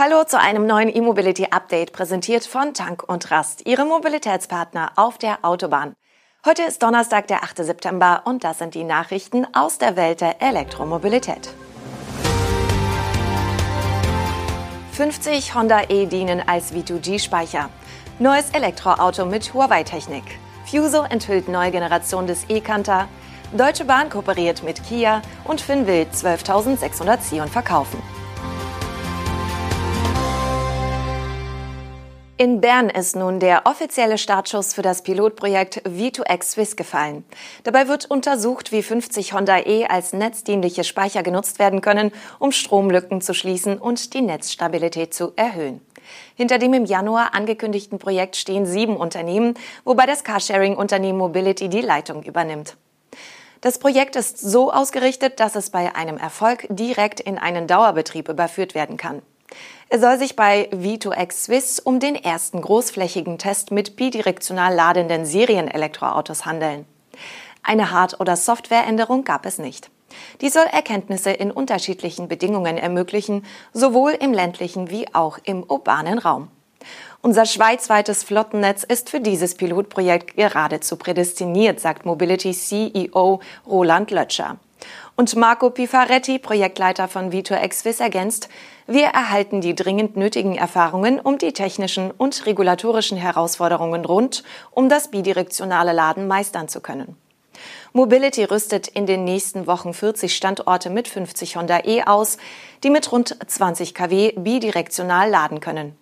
Hallo zu einem neuen E-Mobility Update, präsentiert von Tank und Rast, Ihre Mobilitätspartner auf der Autobahn. Heute ist Donnerstag, der 8. September und das sind die Nachrichten aus der Welt der Elektromobilität. 50 Honda E dienen als V2G-Speicher. Neues Elektroauto mit Huawei-Technik. Fuso enthüllt neue Generation des E-Canter. Deutsche Bahn kooperiert mit Kia und Finn will 12.600 Zion verkaufen. In Bern ist nun der offizielle Startschuss für das Pilotprojekt V2X Swiss gefallen. Dabei wird untersucht, wie 50 Honda E als netzdienliche Speicher genutzt werden können, um Stromlücken zu schließen und die Netzstabilität zu erhöhen. Hinter dem im Januar angekündigten Projekt stehen sieben Unternehmen, wobei das Carsharing-Unternehmen Mobility die Leitung übernimmt. Das Projekt ist so ausgerichtet, dass es bei einem Erfolg direkt in einen Dauerbetrieb überführt werden kann. Es soll sich bei V2X Swiss um den ersten großflächigen Test mit bidirektional ladenden Serienelektroautos handeln. Eine Hard- oder Softwareänderung gab es nicht. Die soll Erkenntnisse in unterschiedlichen Bedingungen ermöglichen, sowohl im ländlichen wie auch im urbanen Raum. Unser schweizweites Flottennetz ist für dieses Pilotprojekt geradezu prädestiniert, sagt Mobility CEO Roland Lötscher. Und Marco Pifaretti, Projektleiter von V2X Swiss, ergänzt, wir erhalten die dringend nötigen Erfahrungen, um die technischen und regulatorischen Herausforderungen rund um das bidirektionale Laden meistern zu können. Mobility rüstet in den nächsten Wochen 40 Standorte mit 50 Honda E aus, die mit rund 20 kW bidirektional laden können.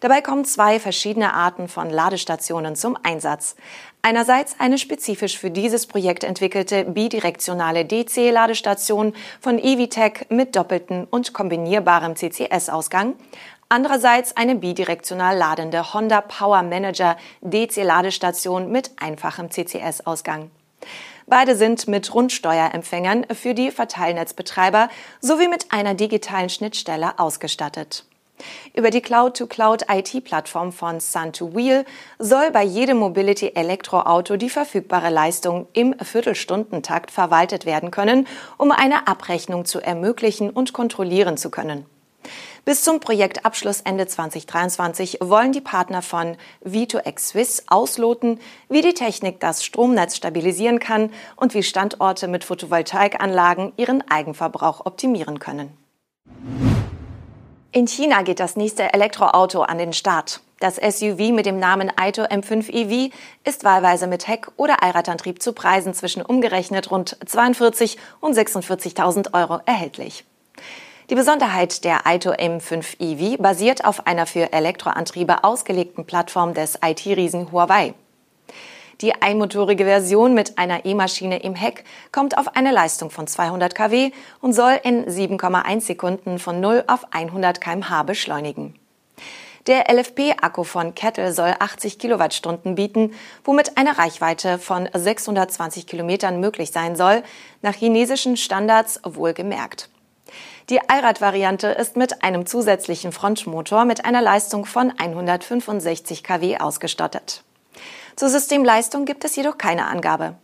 Dabei kommen zwei verschiedene Arten von Ladestationen zum Einsatz. Einerseits eine spezifisch für dieses Projekt entwickelte bidirektionale DC-Ladestation von Evitech mit doppeltem und kombinierbarem CCS-Ausgang. Andererseits eine bidirektional ladende Honda Power Manager DC-Ladestation mit einfachem CCS-Ausgang. Beide sind mit Rundsteuerempfängern für die Verteilnetzbetreiber sowie mit einer digitalen Schnittstelle ausgestattet. Über die Cloud-to-Cloud-IT-Plattform von Sun2Wheel soll bei jedem Mobility-Elektroauto die verfügbare Leistung im Viertelstundentakt verwaltet werden können, um eine Abrechnung zu ermöglichen und kontrollieren zu können. Bis zum Projektabschluss Ende 2023 wollen die Partner von V2X Swiss ausloten, wie die Technik das Stromnetz stabilisieren kann und wie Standorte mit Photovoltaikanlagen ihren Eigenverbrauch optimieren können. In China geht das nächste Elektroauto an den Start. Das SUV mit dem Namen Aito M5 EV ist wahlweise mit Heck- oder Allradantrieb zu Preisen zwischen umgerechnet rund 42 und 46.000 Euro erhältlich. Die Besonderheit der Aito M5 EV basiert auf einer für Elektroantriebe ausgelegten Plattform des IT-Riesen Huawei. Die einmotorige Version mit einer E-Maschine im Heck kommt auf eine Leistung von 200 kW und soll in 7,1 Sekunden von 0 auf 100 kmh beschleunigen. Der LFP-Akku von Kettle soll 80 Kilowattstunden bieten, womit eine Reichweite von 620 Kilometern möglich sein soll, nach chinesischen Standards wohlgemerkt. Die Allrad-Variante ist mit einem zusätzlichen Frontmotor mit einer Leistung von 165 kW ausgestattet. Zur Systemleistung gibt es jedoch keine Angabe.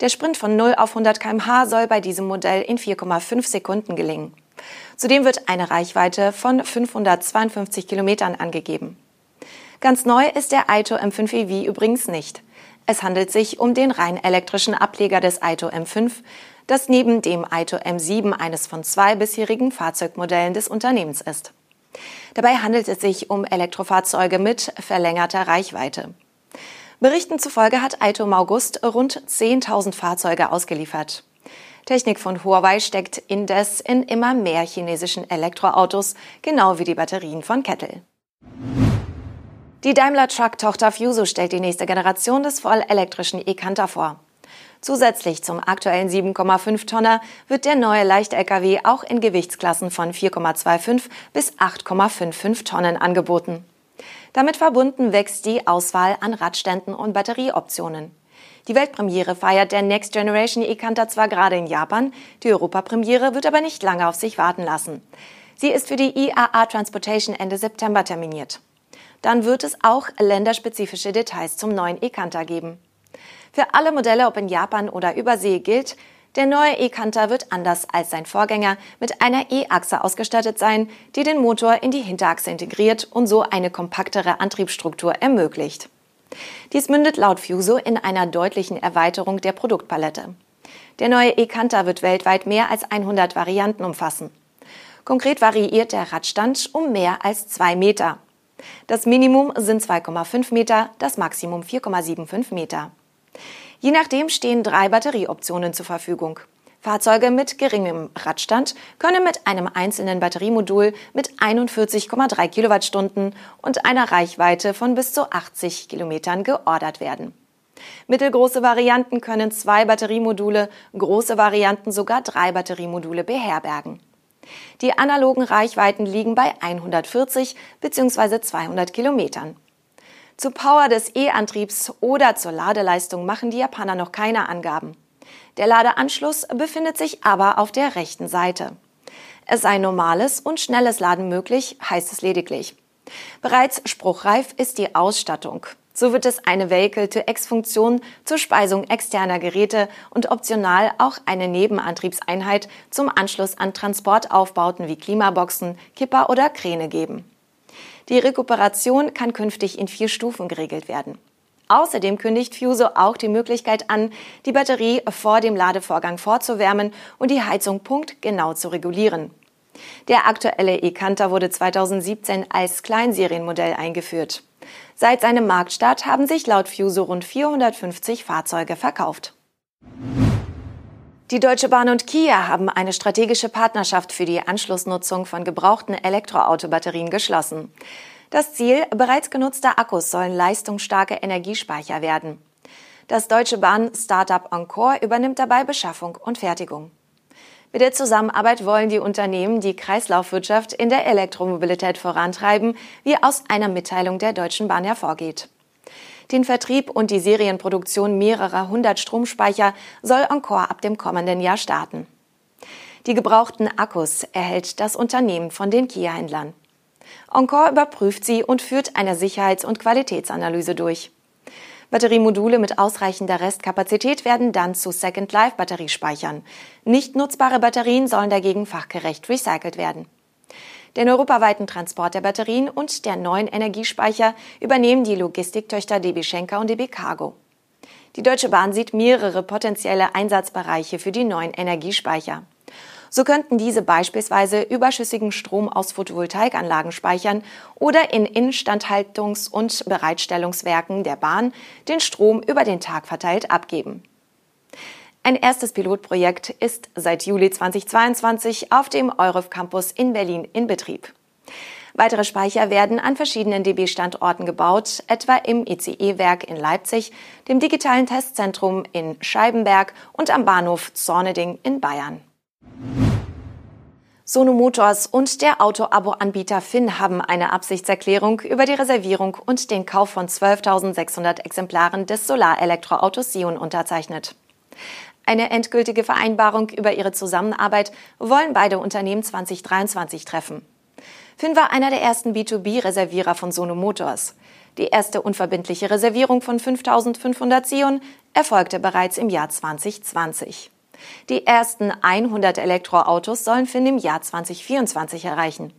Der Sprint von 0 auf 100 kmh soll bei diesem Modell in 4,5 Sekunden gelingen. Zudem wird eine Reichweite von 552 Kilometern angegeben. Ganz neu ist der Aito M5 EV übrigens nicht. Es handelt sich um den rein elektrischen Ableger des Aito M5, das neben dem Aito M7 eines von zwei bisherigen Fahrzeugmodellen des Unternehmens ist. Dabei handelt es sich um Elektrofahrzeuge mit verlängerter Reichweite. Berichten zufolge hat Aito im August rund 10.000 Fahrzeuge ausgeliefert. Technik von Huawei steckt indes in immer mehr chinesischen Elektroautos, genau wie die Batterien von Kettle. Die Daimler Truck-Tochter Fuso stellt die nächste Generation des vollelektrischen E-Canter vor. Zusätzlich zum aktuellen 7,5 Tonner wird der neue Leicht-LKW auch in Gewichtsklassen von 4,25 bis 8,55 Tonnen angeboten. Damit verbunden wächst die Auswahl an Radständen und Batterieoptionen. Die Weltpremiere feiert der Next Generation E-Canter zwar gerade in Japan, die Europapremiere wird aber nicht lange auf sich warten lassen. Sie ist für die IAA Transportation Ende September terminiert. Dann wird es auch länderspezifische Details zum neuen E-Canter geben. Für alle Modelle, ob in Japan oder Übersee, gilt, Der neue E-Canter wird anders als sein Vorgänger mit einer E-Achse ausgestattet sein, die den Motor in die Hinterachse integriert und so eine kompaktere Antriebsstruktur ermöglicht. Dies mündet laut Fuso in einer deutlichen Erweiterung der Produktpalette. Der neue E-Canter wird weltweit mehr als 100 Varianten umfassen. Konkret variiert der Radstand um mehr als zwei Meter. Das Minimum sind 2,5 Meter, das Maximum 4,75 Meter. Je nachdem stehen drei Batterieoptionen zur Verfügung. Fahrzeuge mit geringem Radstand können mit einem einzelnen Batteriemodul mit 41,3 Kilowattstunden und einer Reichweite von bis zu 80 Kilometern geordert werden. Mittelgroße Varianten können zwei Batteriemodule, große Varianten sogar drei Batteriemodule beherbergen. Die analogen Reichweiten liegen bei 140 bzw. 200 Kilometern. Zur Power des E-Antriebs oder zur Ladeleistung machen die Japaner noch keine Angaben. Der Ladeanschluss befindet sich aber auf der rechten Seite. Es sei normales und schnelles Laden möglich, heißt es lediglich. Bereits spruchreif ist die Ausstattung. So wird es eine Vehicle-to-X-Funktion zur Speisung externer Geräte und optional auch eine Nebenantriebseinheit zum Anschluss an Transportaufbauten wie Klimaboxen, Kipper oder Kräne geben. Die Rekuperation kann künftig in vier Stufen geregelt werden. Außerdem kündigt Fuso auch die Möglichkeit an, die Batterie vor dem Ladevorgang vorzuwärmen und die Heizung punktgenau zu regulieren. Der aktuelle e-Canter wurde 2017 als Kleinserienmodell eingeführt. Seit seinem Marktstart haben sich laut Fuso rund 450 Fahrzeuge verkauft. Die Deutsche Bahn und Kia haben eine strategische Partnerschaft für die Anschlussnutzung von gebrauchten Elektroautobatterien geschlossen. Das Ziel, bereits genutzte Akkus sollen leistungsstarke Energiespeicher werden. Das Deutsche Bahn Startup Encore übernimmt dabei Beschaffung und Fertigung. Mit der Zusammenarbeit wollen die Unternehmen die Kreislaufwirtschaft in der Elektromobilität vorantreiben, wie aus einer Mitteilung der Deutschen Bahn hervorgeht. Den Vertrieb und die Serienproduktion mehrerer hundert Stromspeicher soll Encore ab dem kommenden Jahr starten. Die gebrauchten Akkus erhält das Unternehmen von den Kia-Händlern. Encore überprüft sie und führt eine Sicherheits- und Qualitätsanalyse durch. Batteriemodule mit ausreichender Restkapazität werden dann zu Second Life Batteriespeichern. Nicht nutzbare Batterien sollen dagegen fachgerecht recycelt werden. Den europaweiten Transport der Batterien und der neuen Energiespeicher übernehmen die Logistiktöchter DB Schenker und DB Cargo. Die Deutsche Bahn sieht mehrere potenzielle Einsatzbereiche für die neuen Energiespeicher. So könnten diese beispielsweise überschüssigen Strom aus Photovoltaikanlagen speichern oder in Instandhaltungs- und Bereitstellungswerken der Bahn den Strom über den Tag verteilt abgeben. Ein erstes Pilotprojekt ist seit Juli 2022 auf dem EUREF Campus in Berlin in Betrieb. Weitere Speicher werden an verschiedenen DB-Standorten gebaut, etwa im ICE-Werk in Leipzig, dem digitalen Testzentrum in Scheibenberg und am Bahnhof Zorneding in Bayern. Sono Motors und der Auto-Abo-Anbieter Finn haben eine Absichtserklärung über die Reservierung und den Kauf von 12.600 Exemplaren des Solarelektroautos Sion unterzeichnet. Eine endgültige Vereinbarung über ihre Zusammenarbeit wollen beide Unternehmen 2023 treffen. Finn war einer der ersten B2B-Reservierer von Sono Motors. Die erste unverbindliche Reservierung von 5500 Sion erfolgte bereits im Jahr 2020. Die ersten 100 Elektroautos sollen Finn im Jahr 2024 erreichen.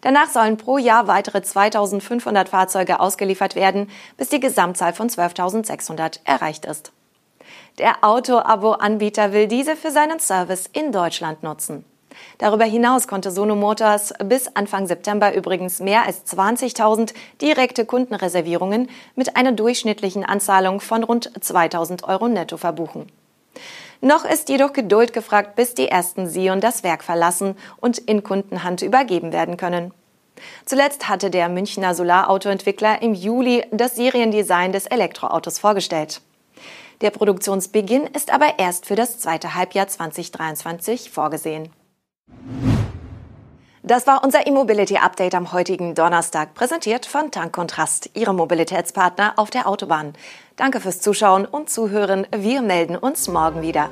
Danach sollen pro Jahr weitere 2500 Fahrzeuge ausgeliefert werden, bis die Gesamtzahl von 12.600 erreicht ist. Der Auto-Abo-Anbieter will diese für seinen Service in Deutschland nutzen. Darüber hinaus konnte Sono Motors bis Anfang September übrigens mehr als 20.000 direkte Kundenreservierungen mit einer durchschnittlichen Anzahlung von rund 2.000 Euro netto verbuchen. Noch ist jedoch Geduld gefragt, bis die ersten Sion das Werk verlassen und in Kundenhand übergeben werden können. Zuletzt hatte der Münchner Solarautoentwickler im Juli das Seriendesign des Elektroautos vorgestellt. Der Produktionsbeginn ist aber erst für das zweite Halbjahr 2023 vorgesehen. Das war unser E-Mobility Update am heutigen Donnerstag, präsentiert von Tank Kontrast, Ihrem Mobilitätspartner auf der Autobahn. Danke fürs Zuschauen und Zuhören. Wir melden uns morgen wieder.